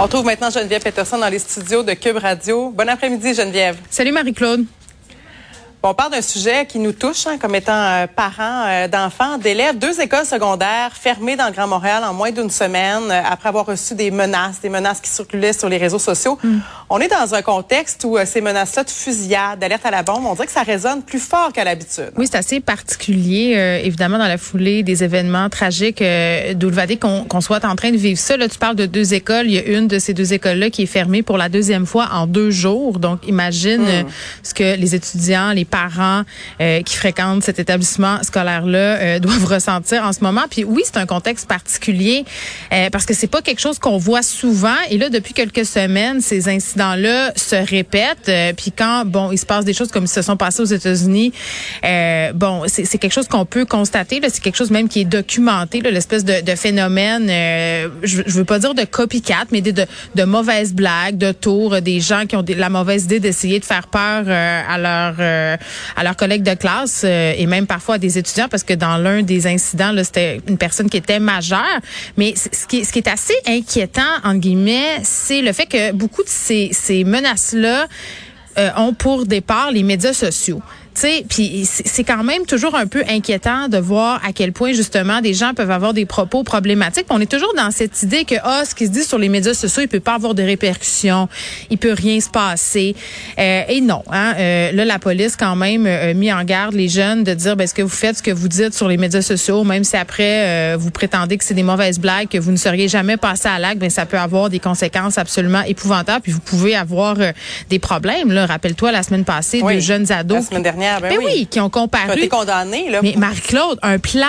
On trouve maintenant Geneviève Peterson dans les studios de Cube Radio. Bon après-midi, Geneviève. Salut Marie-Claude. Bon, on parle d'un sujet qui nous touche hein, comme étant euh, parents euh, d'enfants, d'élèves. Deux écoles secondaires fermées dans le Grand Montréal en moins d'une semaine euh, après avoir reçu des menaces, des menaces qui circulaient sur les réseaux sociaux. Hmm. On est dans un contexte où ces menaces-là de fusillade, d'alerte à la bombe, on dirait que ça résonne plus fort qu'à l'habitude. Oui, c'est assez particulier, évidemment, dans la foulée des événements tragiques euh, d'Oulvadé qu'on qu'on soit en train de vivre ça. Là, tu parles de deux écoles. Il y a une de ces deux écoles-là qui est fermée pour la deuxième fois en deux jours. Donc, imagine euh, ce que les étudiants, les parents euh, qui fréquentent cet établissement scolaire-là euh, doivent ressentir en ce moment. Puis oui, c'est un contexte particulier euh, parce que c'est pas quelque chose qu'on voit souvent. Et là, depuis quelques semaines, ces incidents-là se répètent. Euh, puis quand bon, il se passe des choses comme ils se sont passés aux États-Unis, euh, bon, c'est quelque chose qu'on peut constater. C'est quelque chose même qui est documenté. L'espèce de, phénomène, euh, je, je veux pas dire de copycat, mais de, de, de mauvaises blagues, de tours, des gens qui ont la mauvaise idée d'essayer de faire peur à leur euh, à leurs collègues de classe et même parfois à des étudiants parce que dans l'un des incidents c'était une personne qui était majeure. Mais ce qui, ce qui est assez inquiétant entre guillemets, c'est le fait que beaucoup de ces, ces menaces là ont pour départ les médias sociaux. Puis c'est quand même toujours un peu inquiétant de voir à quel point justement des gens peuvent avoir des propos problématiques. On est toujours dans cette idée que ah ce qui se dit sur les médias sociaux, il peut pas avoir de répercussions, il peut rien se passer. Euh, et non, hein, euh, là la police quand même euh, mis en garde les jeunes de dire ben ce que vous faites, ce que vous dites sur les médias sociaux, même si après euh, vous prétendez que c'est des mauvaises blagues, que vous ne seriez jamais passé à l'acte, ben ça peut avoir des conséquences absolument épouvantables. Puis vous pouvez avoir euh, des problèmes. Là, rappelle-toi la semaine passée, Oui, deux jeunes ados. la semaine dernière, ben Ben oui. oui, qui ont comparu. été là. Mais Marie-Claude, un plan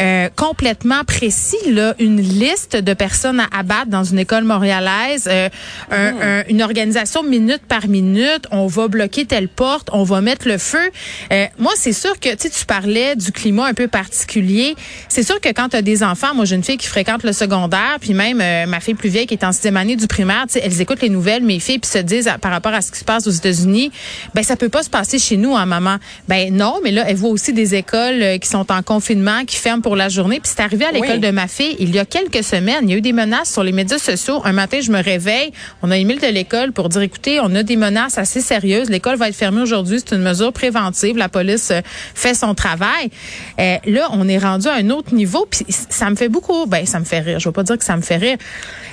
euh, complètement précis, là, une liste de personnes à abattre dans une école montréalaise, euh, un- Hmm. un- une organisation minute par minute, on va bloquer telle porte, on va mettre le feu. Euh, moi, c'est sûr que tu parlais du climat un peu particulier. C'est sûr que quand tu as des enfants, moi j'ai une fille qui fréquente le secondaire, puis même ma fille plus vieille qui est en sixième année du primaire, elles écoutent les nouvelles, mes filles, puis se disent à- par rapport à ce qui se passe aux États-Unis, ben ça peut pas se passer chez nous, hein, maman. Ben non, mais là, elle voit aussi des écoles euh, qui sont en confinement, qui ferment pour la journée? Puis c'est arrivé à l'école Oui. de ma fille il y a quelques semaines. Il y a eu des menaces sur les médias sociaux. Un matin, je me réveille, on a email de l'école pour dire, écoutez, on a des menaces assez sérieuses. L'école va être fermée aujourd'hui. C'est une mesure préventive. La police euh, fait son travail. Euh, là, on est rendu à un autre niveau. Puis ça me fait beaucoup, ben ça me fait rire. Je vais pas dire que ça me fait rire.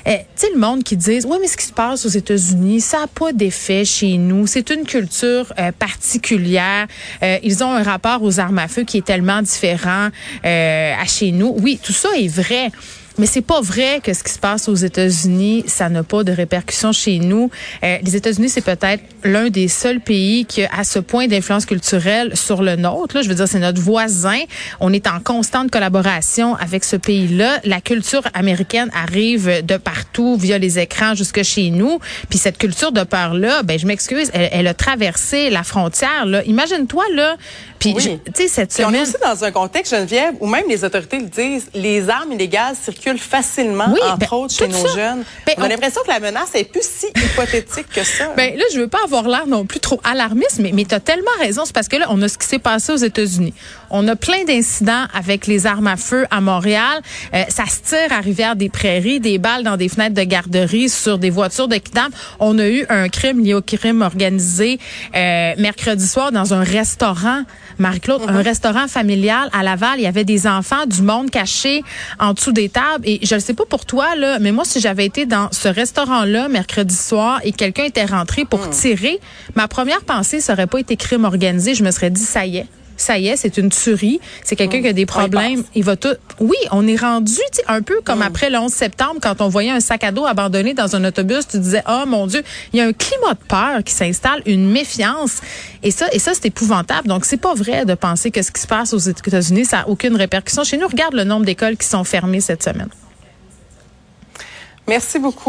Euh, tu sais, le monde qui dit, oui, mais ce qui se passe aux États-Unis, ça n'a pas d'effet chez nous. C'est une culture euh, particulière. Euh, ils ont un rapport aux armes à feu qui est tellement différent euh, à chez nous. Oui, tout ça est vrai. Mais c'est pas vrai que ce qui se passe aux États-Unis, ça n'a pas de répercussions chez nous. Euh, les États-Unis, c'est peut-être l'un des seuls pays qui a ce point d'influence culturelle sur le nôtre. Là, je veux dire, c'est notre voisin. On est en constante collaboration avec ce pays-là. La culture américaine arrive de partout via les écrans jusque chez nous. Puis cette culture de peur-là, ben je m'excuse, elle, elle a traversé la frontière. Là, imagine-toi là. Puis Oui. tu sais cette Puis on est aussi dans un contexte, Geneviève, où même les autorités le disent, les armes illégales circulent facilement, Oui, entre ben, autres, chez nos ça. jeunes. Ben, on a on- l'impression que la menace est plus si hypothétique que ça. Ben là, je veux pas avoir l'air non plus trop alarmiste, mais, mais tu as tellement raison. C'est parce que là, on a ce qui s'est passé aux États-Unis. On a plein d'incidents avec les armes à feu à Montréal. Euh, ça se tire à Rivière-des-Prairies, des balles dans des fenêtres de garderie, sur des voitures de kidnap. On a eu un crime lié au crime organisé euh, mercredi soir dans un restaurant. Marie-Claude, un restaurant familial à Laval. Il y avait des enfants, du monde caché en dessous des tables. Et je ne sais pas pour toi, là, mais moi, si j'avais été dans ce restaurant-là mercredi soir et quelqu'un était rentré pour tirer, ma première pensée, ça aurait pas été crime organisé. Je me serais dit, ça y est ça y est, c'est une tuerie. C'est quelqu'un qui a des problèmes. Il, va tout. Oui, on est rendu un peu comme après le 11 septembre quand on voyait un sac à dos abandonné dans un autobus. Tu disais, oh mon Dieu, il y a un climat de peur qui s'installe, une méfiance. Et ça, et ça, c'est épouvantable. Donc, c'est pas vrai de penser que ce qui se passe aux États-Unis, ça n'a aucune répercussion. Chez nous, regarde le nombre d'écoles qui sont fermées cette semaine. Merci beaucoup.